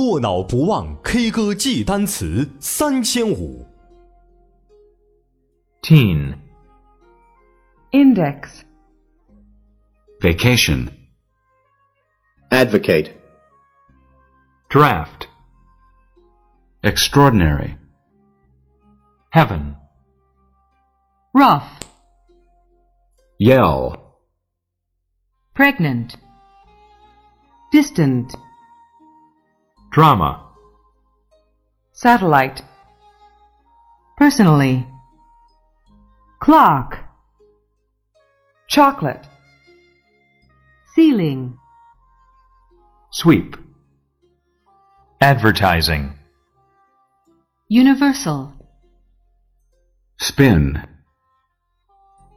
过脑不忘 K 歌记单词三千五。 teen, index, vacation, advocate, draft, extraordinary, heaven, rough, yell, pregnant, distant, drama, satellite, personally, clock, chocolate, ceiling, sweep, advertising, universal, spin,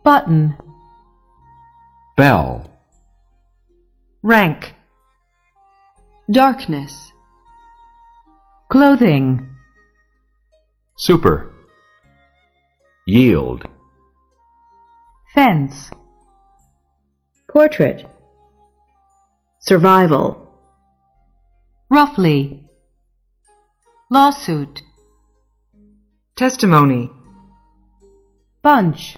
button, bell, rank, darkness, clothing, super, yield, fence, portrait, survival, roughly, lawsuit, testimony, bunch,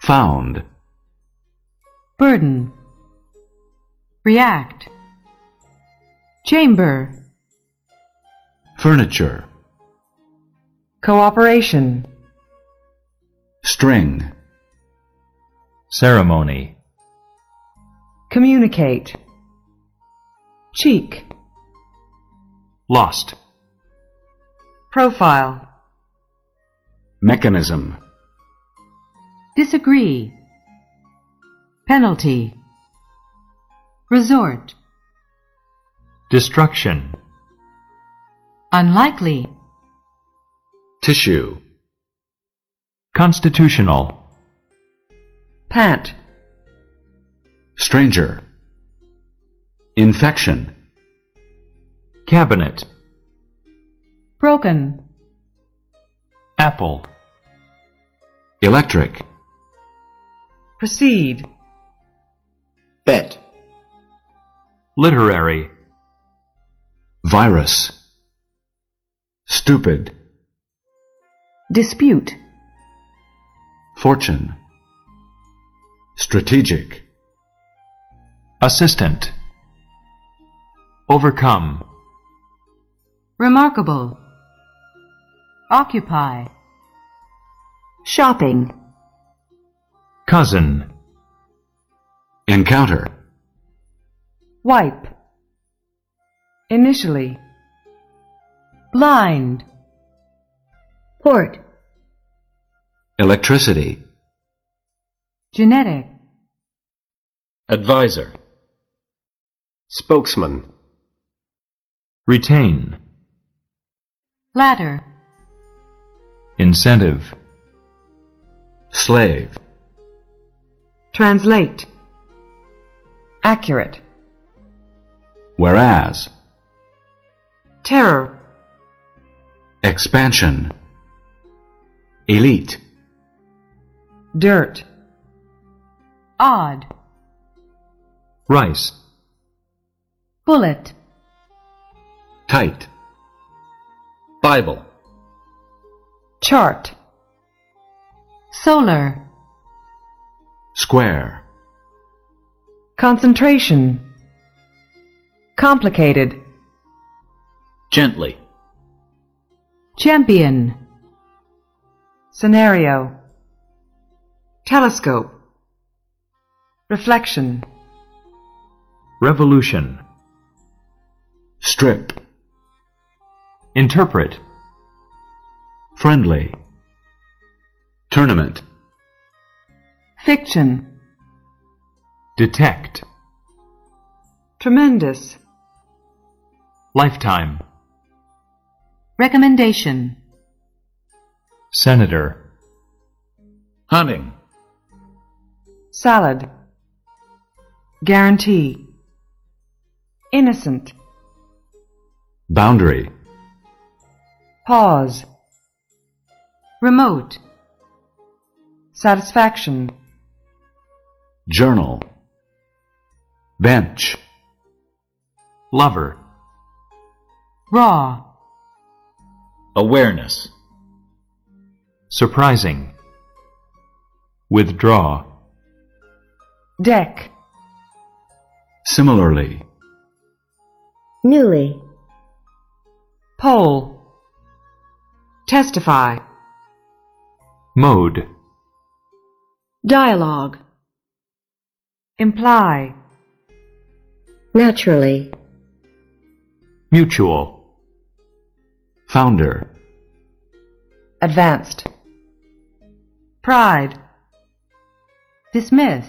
found, burden, react, chamber, furniture, cooperation, string, ceremony, communicate, cheek, lost, profile, mechanism, disagree, penalty, resort, destruction, unlikely, tissue, constitutional, pant, stranger, infection, cabinet, broken, apple, electric, proceed, bet, literary, virus, stupid, dispute, fortune, strategic, assistant, overcome, remarkable, occupy, shopping, cousin, encounter, wipe, initially, blind, port, electricity, genetic, advisor, spokesman, retain, ladder, incentive, slave, translate, accurate, whereas, terror, expansion, elite, dirt, odd, rice, bullet, tight, Bible, chart, solar, square, concentration, complicated, gently, champion, scenario, telescope, reflection, revolution, strip, interpret, friendly, tournament, fiction, detect, tremendous, lifetime, recommendation, senator, hunting, salad, guarantee, innocent, boundary, pause, remote, satisfaction, journal, bench, lover, raw, Awareness. surprising. Withdraw. deck, Similarly. newly, poll, testify, Mode. dialogue, imply, naturally, Mutual. Founder. Advanced, pride, dismiss,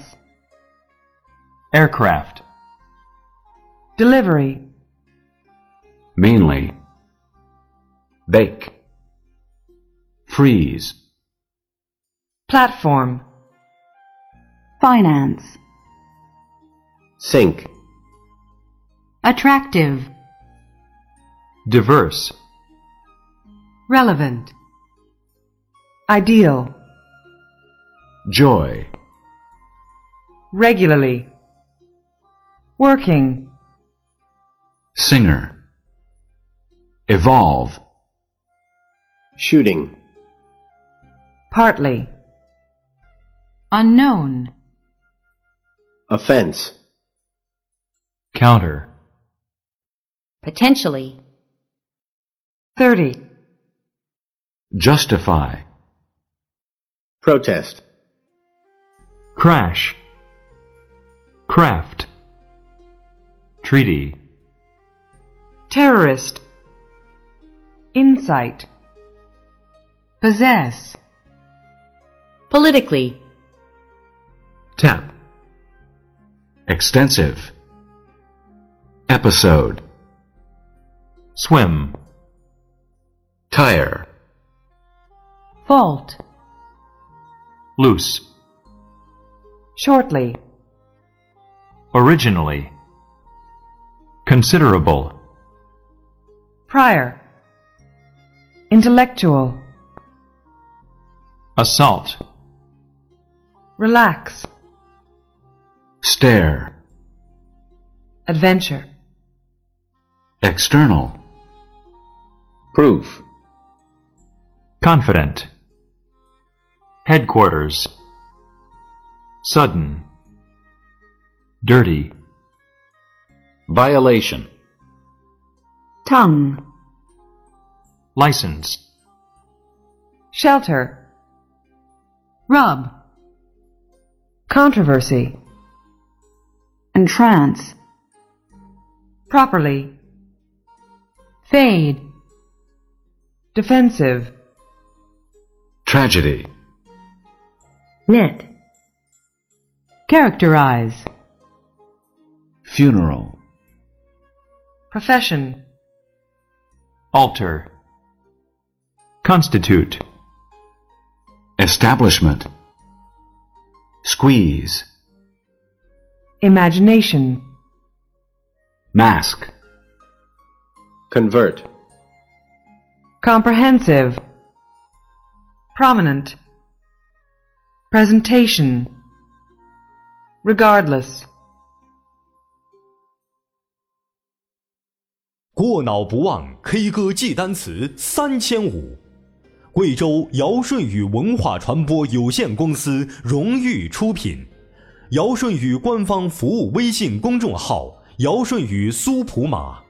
Aircraft. delivery, Mainly. Bake. Freeze. platform, finance, Sink. attractive, Diverse. relevant, ideal, Joy. regularly, working, Singer. Evolve. Shooting. partly, unknown, Offense. Counter. potentially, 30, Justify. Protest. Crash. Craft. Treaty. terrorist, insight, possess, politically, Tap. Extensive. Episode. Swim. Tire. fault, Loose. shortly, Originally. Considerable. prior, intellectual, Assault. relax, Stare. adventure, External. Proof. Confident. Headquarters. Sudden. Dirty. Violation. tongue, License. shelter, rub, controversy, entrance, properly, fade, defensive, Tragedy. Net, characterize, Funeral. profession, Alter. Constitute. Establishment. Squeeze. imagination, Mask. Convert. comprehensive, prominent, presentation, regardless. 过脑不忘 K 歌记单词三千五，贵州尧舜禹文化传播有限公司荣誉出品，尧舜禹官方服务微信公众号：尧舜禹苏普码。